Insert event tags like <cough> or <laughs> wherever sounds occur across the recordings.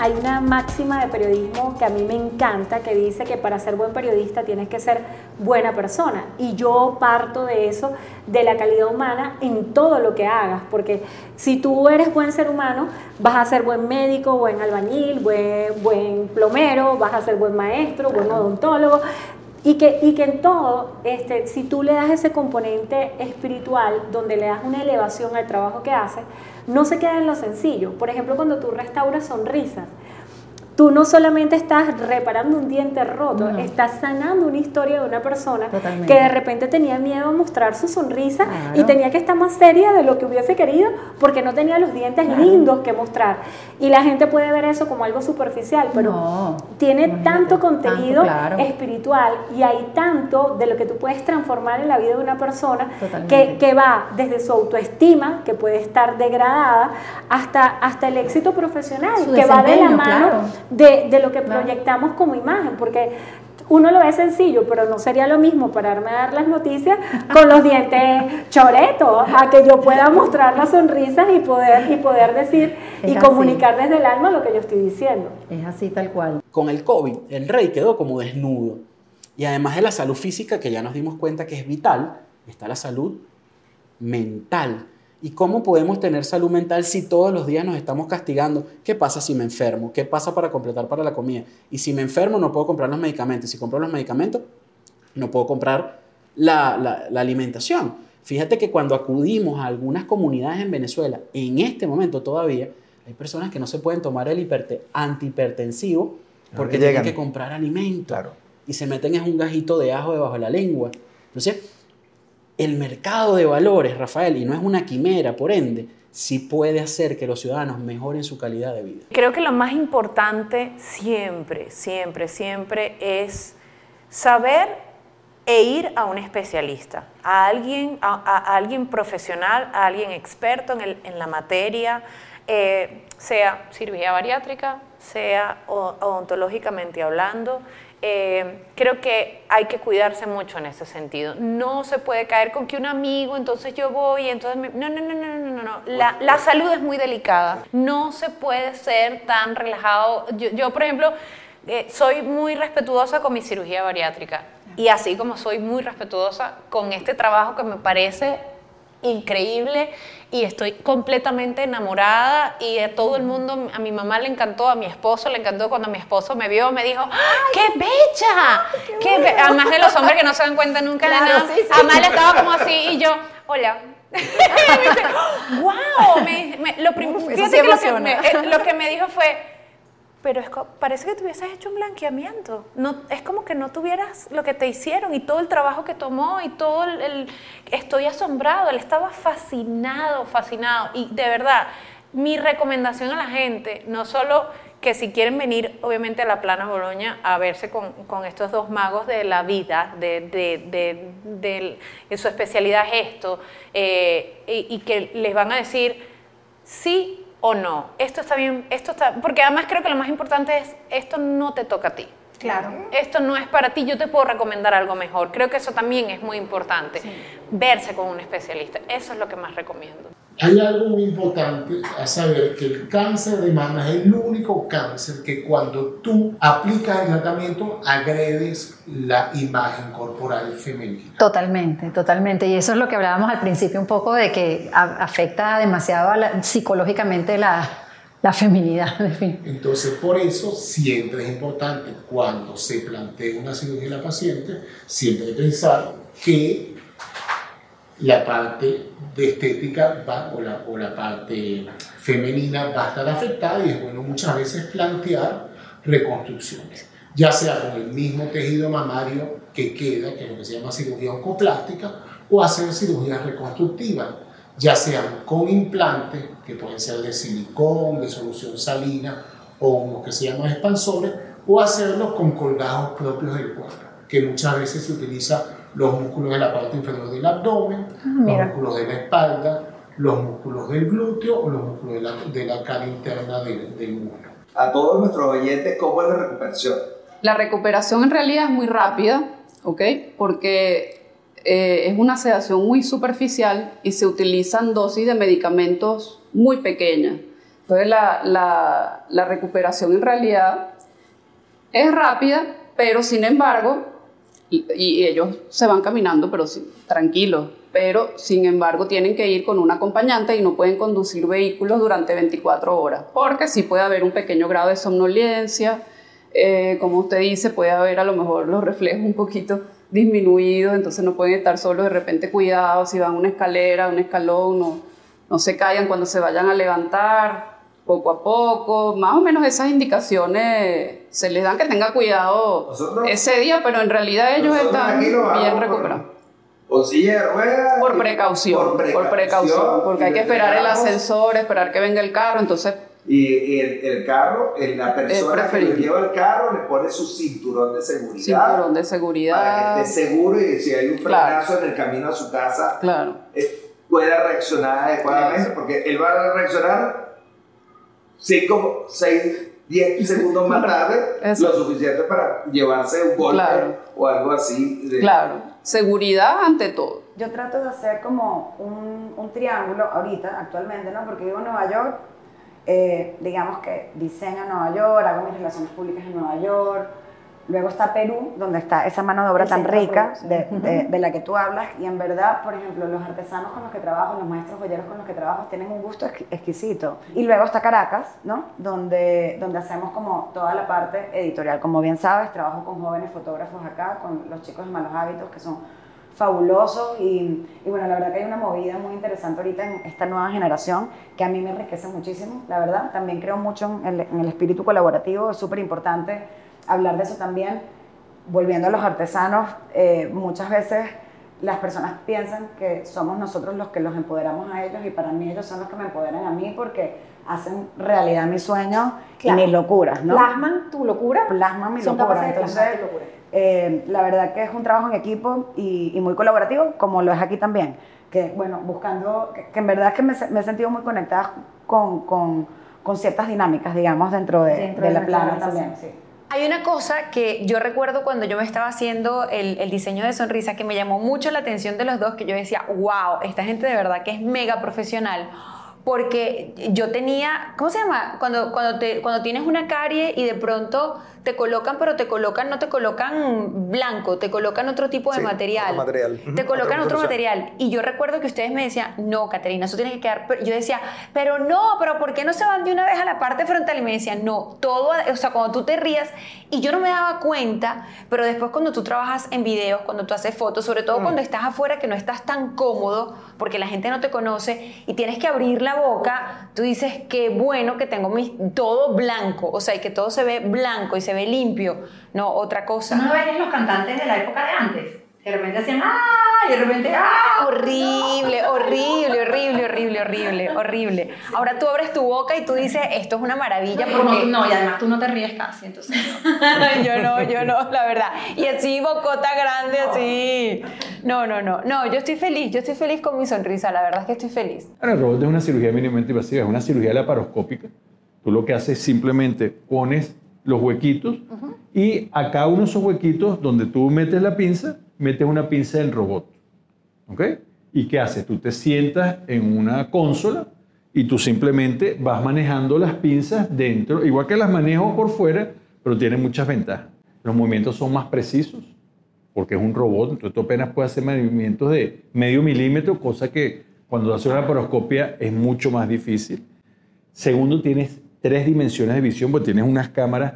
Hay una máxima de periodismo que a mí me encanta que dice que para ser buen periodista tienes que ser buena persona. Y yo parto de eso, de la calidad humana en todo lo que hagas. Porque si tú eres buen ser humano, vas a ser buen médico, buen albañil, buen, buen plomero, vas a ser buen maestro, buen odontólogo. Y que, y que en todo, este, si tú le das ese componente espiritual, donde le das una elevación al trabajo que haces, no se queda en lo sencillo. Por ejemplo, cuando tú restauras sonrisas, tú no solamente estás reparando un diente roto, estás sanando una historia de una persona que de repente tenía miedo a mostrar su sonrisa y tenía que estar más seria de lo que hubiese querido porque no tenía los dientes lindos que mostrar. Y la gente puede ver eso como algo superficial, pero tiene tanto contenido espiritual y hay tanto de lo que tú puedes transformar en la vida de una persona que, que, va desde su autoestima, que puede estar degradada, hasta, hasta el éxito profesional, que va de la mano de, lo que proyectamos como imagen, porque uno lo ve sencillo, pero no sería lo mismo pararme a dar las noticias con los dientes <laughs> choretos, a que yo pueda mostrar las sonrisas y poder, y poder decir y comunicar desde el alma lo que yo estoy diciendo. Es así tal cual. Con el COVID, el rey quedó como desnudo. Y además de la salud física, que ya nos dimos cuenta que es vital, está la salud mental. ¿Y cómo podemos tener salud mental si todos los días nos estamos castigando? ¿Qué pasa si me enfermo? ¿Qué pasa para completar para la comida? Y si me enfermo no puedo comprar los medicamentos. Si compro los medicamentos no puedo comprar la, alimentación. Fíjate que cuando acudimos a algunas comunidades en Venezuela, en este momento todavía, hay personas que no se pueden tomar el antihipertensivo porque tienen que comprar alimento. Y se meten en un gajito de ajo debajo de la lengua. Entonces, el mercado de valores, Rafael, y no es una quimera, por ende, sí puede hacer que los ciudadanos mejoren su calidad de vida. Creo que lo más importante siempre, siempre, siempre es saber e ir a un especialista, a alguien, a, alguien profesional, a alguien experto en, la materia, eh, sea cirugía bariátrica, sea odontológicamente hablando, eh, creo que hay que cuidarse mucho en ese sentido. No se puede caer con que un amigo, entonces yo voy, entonces... No, no, no, no, no, no. La, la, salud es muy delicada. No se puede ser tan relajado. Yo, yo por ejemplo, eh, soy muy respetuosa con mi cirugía bariátrica. Y así como soy muy respetuosa con este trabajo que me parece increíble y estoy completamente enamorada y a todo el mundo, a mi mamá le encantó, a mi esposo le encantó, cuando mi esposo me vio me dijo, ¡qué bella! Qué Además de los hombres que no se dan cuenta nunca de nada, además le estaba como así y yo, hola. <laughs> ¡Wow! lo, fíjate que lo, que me, eh, lo que me dijo fue, pero es, parece que te hubieses hecho un blanqueamiento. No, es como que no tuvieras lo que te hicieron y todo el trabajo que tomó y todo el, Estoy asombrado, él estaba fascinado, fascinado. Y de verdad, mi recomendación a la gente, no solo que si quieren venir, obviamente, a la Plana Boloña a verse con, con estos dos magos de la vida, de, de, de, su especialidad es esto, eh, y, y que les van a decir, sí, o no. Esto está bien, esto está, porque además creo que lo más importante es, esto no te toca a ti. Claro. Esto no es para ti, yo te puedo recomendar algo mejor. Creo que eso también es muy importante, verse con un especialista. Eso es lo que más recomiendo. Hay algo muy importante a saber que el cáncer de mama es el único cáncer que cuando tú aplicas el tratamiento agredes la imagen corporal femenina. Totalmente, totalmente. Y eso es lo que hablábamos al principio un poco de que afecta demasiado psicológicamente la, la feminidad. Entonces, por eso siempre es importante cuando se plantea una cirugía en la paciente, siempre pensar que la parte de estética va, o, la, o la parte femenina va a estar afectada y es bueno muchas veces plantear reconstrucciones, ya sea con el mismo tejido mamario que queda, que es lo que se llama cirugía oncoplástica, o hacer cirugías reconstructivas, ya sean con implantes, que pueden ser de silicón, de solución salina, o unos que se llaman expansores, o hacerlos con colgados propios del cuerpo. que muchas veces se utiliza los músculos de la parte inferior del abdomen, Ah, los músculos de la espalda, los músculos del glúteo o los músculos de la, de la cara interna del, del muslo. A todos nuestros oyentes, ¿cómo es la recuperación? La recuperación en realidad es muy rápida, ¿ok? Porque eh, es una sedación muy superficial y se utilizan dosis de medicamentos muy pequeñas. Entonces la, recuperación en realidad es rápida, pero sin embargo, y, ellos se van caminando, pero tranquilos, pero sin embargo tienen que ir con un acompañante y no pueden conducir vehículos durante 24 horas, porque sí puede haber un pequeño grado de somnolencia, eh, como usted dice, puede haber a lo mejor los reflejos un poquito disminuidos, entonces no pueden estar solos de repente cuidados, si van a una escalera, un escalón, no, no se caigan cuando se vayan a levantar, poco a poco, más o menos esas indicaciones se les dan que tenga cuidado Nosotros- ese día, pero en realidad ellos están bien por- recuperados. Por y- precaución, por precaución, porque hay que esperar el ascensor, esperar que venga el carro, entonces Y, el, el carro, el- la persona que lo lleva el carro le pone su cinturón de seguridad. cinturón de Para seguridad. que esté seguro y si hay un Claro. frenazo en el camino a su casa, Claro. eh, pueda reaccionar adecuadamente, Eso. porque él va a reaccionar 5, 6, 10 segundos más tarde, Eso. lo suficiente para llevarse un golpe Claro. o algo así. de- Claro, seguridad ante todo. Yo trato de hacer como un, un triángulo ahorita, actualmente, ¿no? Porque vivo en Nueva York, eh, digamos que diseño en Nueva York, hago mis relaciones públicas en Nueva York. Luego está Perú, donde está esa mano de obra El tan rica de, de- de la que tú hablas. Y en verdad, por ejemplo, los artesanos con los que trabajo, los maestros joyeros con los que trabajo, tienen un gusto exqui- exquisito. Y luego está Caracas, ¿no? Donde, donde hacemos como toda la parte editorial. Como bien sabes, trabajo con jóvenes fotógrafos acá, con los chicos de Malos Hábitos, que son fabulosos y, y bueno, la verdad que hay una movida muy interesante ahorita en esta nueva generación que a mí me enriquece muchísimo, la verdad. También creo mucho en el, en el espíritu colaborativo, es súper importante hablar de eso también. Volviendo a los artesanos, eh, muchas veces las personas piensan que somos nosotros los que los empoderamos a ellos y para mí ellos son los que me empoderan a mí porque hacen realidad mis sueños Claro. y mis locuras, ¿no? Plasman tu locura. plasman mi Son locura. de tu locura. Eh, la verdad que es un trabajo en equipo y, y muy colaborativo, como lo es aquí también. Que, bueno, buscando, que, que en verdad que me, me he sentido muy conectada con, con, con ciertas dinámicas, digamos, dentro de, Dentro de de la plana también. Sí. Hay una cosa que yo recuerdo cuando yo me estaba haciendo el, el diseño de sonrisa que me llamó mucho la atención de los dos, que yo decía, wow, esta gente de verdad que es mega profesional. Porque yo tenía, ¿cómo se llama? Cuando, cuando, te, cuando tienes una carie y de pronto te colocan, pero te colocan, no te colocan blanco, te colocan otro tipo de Sí, material. otro material. Te colocan otro solución. material. Y yo recuerdo que ustedes me decían, no, Caterina, eso tiene que quedar. Yo decía, pero no, pero ¿por qué no se van de una vez a la parte frontal? Y me decían, no, todo, o sea, cuando tú te rías, y yo no me daba cuenta, pero después cuando tú trabajas en videos, cuando tú haces fotos, sobre Mm. todo cuando estás afuera, que no estás tan cómodo, porque la gente no te conoce, y tienes que abrir la boca, tú dices, qué bueno que tengo mis, todo blanco, o sea, y que todo se ve blanco y se ve limpio, no otra cosa. ¿No veías los cantantes de la época de antes? De repente hacían ¡ah! y de repente ¡ah! Horrible, horrible, horrible, horrible, horrible, horrible. Ahora tú abres tu boca y tú dices, esto es una maravilla porque... no, y además tú no te ríes casi, entonces. <laughs> yo no, yo no, la verdad. Y así, bocota grande, así. No, no, no. No, yo estoy feliz, yo estoy feliz con mi sonrisa, la verdad es que estoy feliz. Ahora, el robot es una cirugía mínimamente invasiva, es una cirugía laparoscópica. Tú lo que haces es simplemente pones los huequitos y a cada uno de esos huequitos donde tú metes la pinza, metes una pinza del robot. ¿Ok? ¿Y qué haces? Tú te sientas en una consola y tú simplemente vas manejando las pinzas dentro, igual que las manejo por fuera, pero tiene muchas ventajas. Los movimientos son más precisos porque es un robot, entonces tú apenas puedes hacer movimientos de medio milímetro, cosa que cuando haces una laparoscopia es mucho más difícil. Segundo, tienes tres dimensiones de visión, porque tienes unas cámaras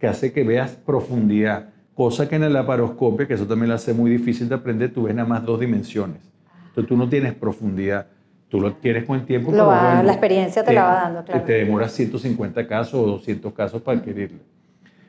que hace que veas profundidad, cosa que en la laparoscopia, que eso también lo hace muy difícil de aprender, tú ves nada más dos dimensiones. Entonces tú no tienes profundidad, tú lo adquieres con el tiempo. Pero va- bueno, la experiencia te la va dando, claro. Te demoras 150 casos o 200 casos para adquirirlo.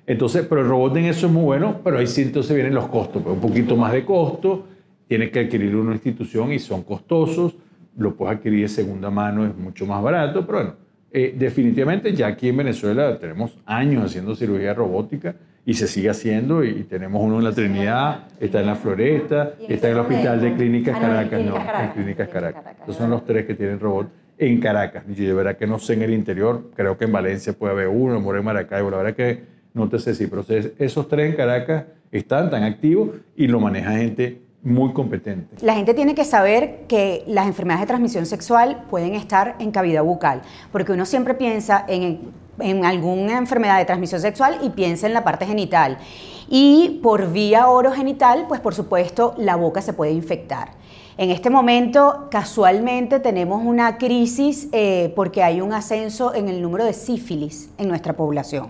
Entonces, pero el robot en eso es muy bueno, pero ahí sí entonces vienen los costos, pues, un poquito más de costo, tienes que adquirir una institución y son costosos, lo puedes adquirir de segunda mano, es mucho más barato, pero bueno, eh, definitivamente ya aquí en Venezuela tenemos años haciendo cirugía robótica y se sigue haciendo y tenemos uno en la Trinidad, está en la Floresta, en está en el Centro Hospital de. Clínicas en Caracas, no, en Clínicas En Caracas. Esos son los tres que tienen robot en Caracas. Y de verdad que no sé en el interior, creo que en Valencia puede haber uno, en Moreno Maracaibo, la verdad que no te sé si, pero esos tres en Caracas están tan activos y lo maneja gente muy competente. La gente tiene que saber que las enfermedades de transmisión sexual pueden estar en cavidad bucal, porque uno siempre piensa en, en alguna enfermedad de transmisión sexual y piensa en la parte genital. Y por vía orogenital, pues por supuesto, la boca se puede infectar. En este momento, casualmente, tenemos una crisis eh, porque hay un ascenso en el número de sífilis en nuestra población.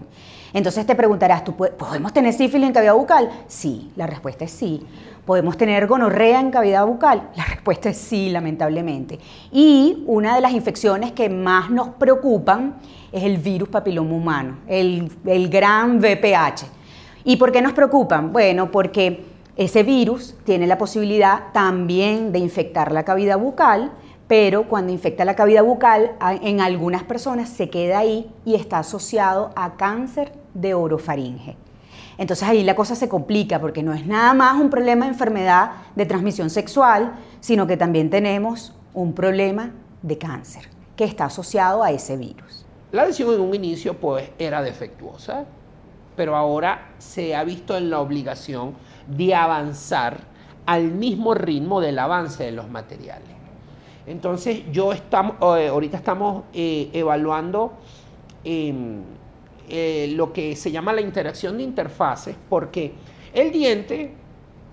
Entonces te preguntarás, ¿tú puede- ¿podemos tener sífilis en cavidad bucal? Sí, la respuesta es sí. ¿Podemos tener gonorrea en cavidad bucal? La respuesta es sí, lamentablemente. Y una de las infecciones que más nos preocupan es el virus papiloma humano, el, el gran VPH. ¿Y por qué nos preocupan? Bueno, porque ese virus tiene la posibilidad también de infectar la cavidad bucal, pero cuando infecta la cavidad bucal, en algunas personas se queda ahí y está asociado a cáncer de orofaringe. Entonces ahí la cosa se complica porque no es nada más un problema de enfermedad de transmisión sexual, sino que también tenemos un problema de cáncer que está asociado a ese virus. La decisión en un inicio pues era defectuosa, pero ahora se ha visto en la obligación de avanzar al mismo ritmo del avance de los materiales. Entonces yo estamos, eh, ahorita estamos eh, evaluando em, eh, lo que se llama la interacción de interfaces, porque el diente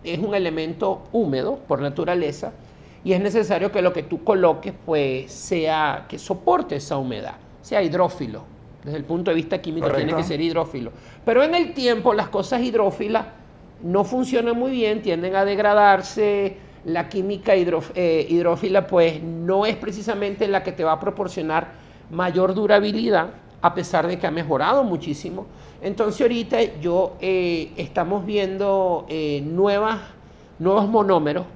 es un elemento húmedo por naturaleza y es necesario que lo que tú coloques pues sea que soporte esa humedad, sea hidrófilo. Desde el punto de vista químico Correcto. tiene que ser hidrófilo. Pero en el tiempo las cosas hidrófilas no funcionan muy bien, tienden a degradarse. La química eh, hidrófila pues no es precisamente la que te va a proporcionar mayor durabilidad, a pesar de que ha mejorado muchísimo. Entonces ahorita yo eh, estamos viendo eh, nuevas, nuevos monómeros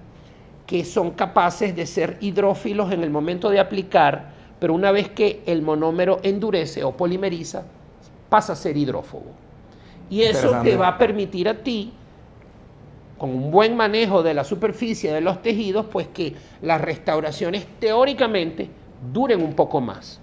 que son capaces de ser hidrófilos en el momento de aplicar, pero una vez que el monómero endurece o polimeriza, pasa a ser hidrófobo. Y eso te va a permitir a ti, con un buen manejo de la superficie de los tejidos, pues que las restauraciones teóricamente duren un poco más.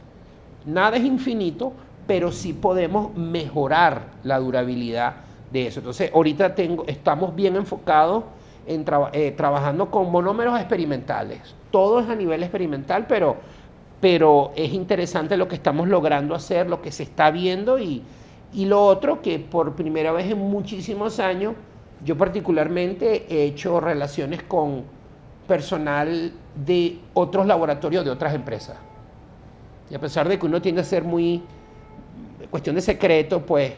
Nada es infinito, pero sí podemos mejorar la durabilidad de eso. Entonces, ahorita tengo, estamos bien enfocados en eh, trabajando con monómeros experimentales. Todo es a nivel experimental, pero, pero es interesante lo que estamos logrando hacer, lo que se está viendo y, y lo otro que por primera vez en muchísimos años, yo particularmente he hecho relaciones con personal de otros laboratorios de otras empresas. Y a pesar de que uno tiende a ser muy cuestión de secreto, pues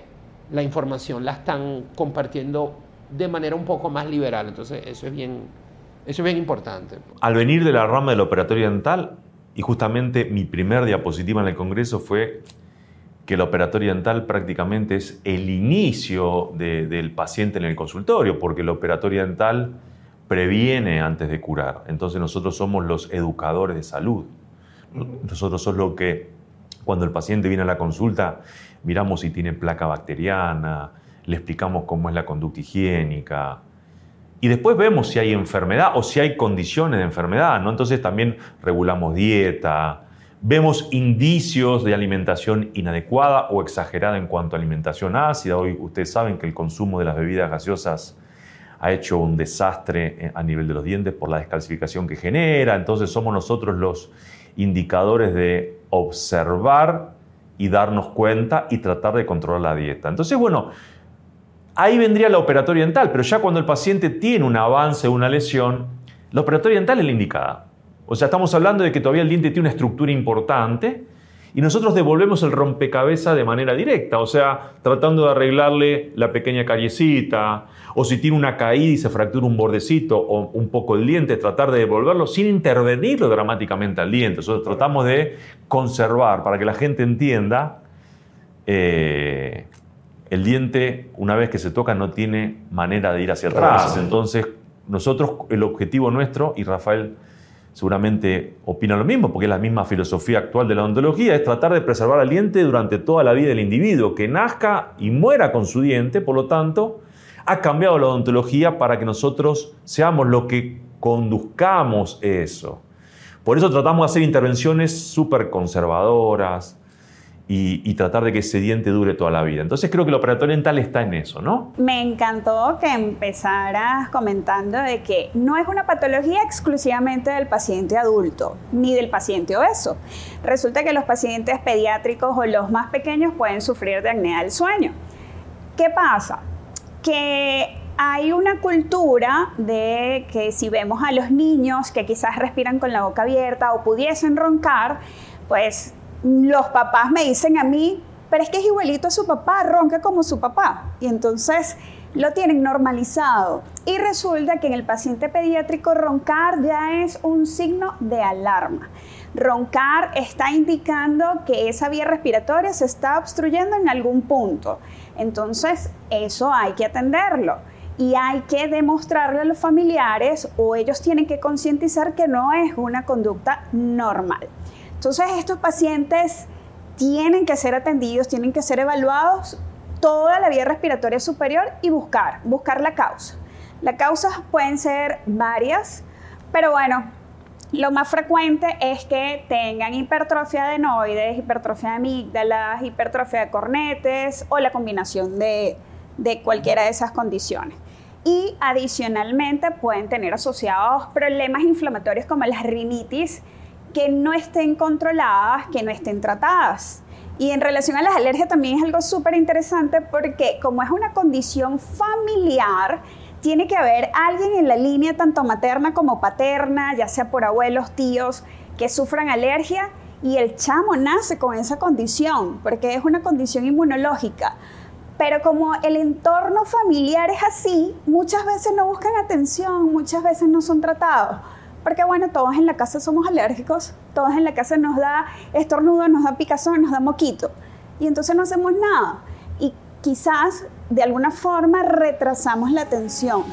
la información la están compartiendo de manera un poco más liberal. Entonces, eso es bien, eso es bien importante. Al venir de la rama del operatorio dental, y justamente mi primer diapositiva en el Congreso fue que el operatorio dental prácticamente es el inicio de- del paciente en el consultorio, porque el operatorio dental previene antes de curar. Entonces nosotros somos los educadores de salud. Nosotros somos lo que, cuando el paciente viene a la consulta, miramos si tiene placa bacteriana, le explicamos cómo es la conducta higiénica, y después vemos si hay enfermedad o si hay condiciones de enfermedad, ¿no? Entonces también regulamos dieta, vemos indicios de alimentación inadecuada o exagerada en cuanto a alimentación ácida. Hoy ustedes saben que el consumo de las bebidas gaseosas ha hecho un desastre eh, a nivel de los dientes por la descalcificación que genera. Entonces somos nosotros los indicadores de observar y darnos cuenta y tratar de controlar la dieta. Entonces, bueno, Ahí vendría la operatoria dental, pero ya cuando el paciente tiene un avance, una lesión, la operatoria dental es la indicada. O sea, estamos hablando de que todavía el diente tiene una estructura importante y nosotros devolvemos el rompecabezas de manera directa, o sea, tratando de arreglarle la pequeña cariecita, o si tiene una caída y se fractura un bordecito o un poco el diente, tratar de devolverlo sin intervenirlo dramáticamente al diente. Nosotros tratamos de conservar para que la gente entienda. eh, el diente, una vez que se toca, no tiene manera de ir hacia atrás. Entonces, nosotros, el objetivo nuestro, y Rafael seguramente opina lo mismo, porque es la misma filosofía actual de la odontología, es tratar de preservar el diente durante toda la vida del individuo, que nazca y muera con su diente, por lo tanto, ha cambiado la odontología para que nosotros seamos lo que conduzcamos eso. Por eso tratamos de hacer intervenciones súper conservadoras, y, tratar de que ese diente dure toda la vida. Entonces creo que el operatorio dental está en eso, ¿no? Me encantó que empezaras comentando de que no es una patología exclusivamente del paciente adulto ni del paciente obeso. Resulta que los pacientes pediátricos o los más pequeños pueden sufrir de apnea del sueño. ¿Qué pasa? Que hay una cultura de que si vemos a los niños que quizás respiran con la boca abierta o pudiesen roncar, pues los papás me dicen a mí, pero es que es igualito a su papá, ronca como su papá. Y entonces lo tienen normalizado. Y resulta que en el paciente pediátrico roncar ya es un signo de alarma. Roncar está indicando que esa vía respiratoria se está obstruyendo en algún punto. Entonces, eso hay que atenderlo y hay que demostrarle a los familiares o ellos tienen que concientizar que no es una conducta normal. Entonces estos pacientes tienen que ser atendidos, tienen que ser evaluados toda la vía respiratoria superior y buscar, buscar la causa. Las causas pueden ser varias, pero bueno, lo más frecuente es que tengan hipertrofia de adenoides, hipertrofia de amígdalas, hipertrofia de cornetes o la combinación de, de cualquiera de esas condiciones. Y adicionalmente pueden tener asociados problemas inflamatorios como la rinitis, que no estén controladas, que no estén tratadas. Y en relación a las alergias también es algo súper interesante porque como es una condición familiar, tiene que haber alguien en la línea tanto materna como paterna, ya sea por abuelos, tíos, que sufran alergia y el chamo nace con esa condición porque es una condición inmunológica. Pero como el entorno familiar es así, muchas veces no buscan atención, muchas veces no son tratados. Porque bueno, todos en la casa somos alérgicos, todos en la casa nos da estornudo, nos da picazón, nos da moquito. Y entonces no hacemos nada. Y quizás de alguna forma retrasamos la atención.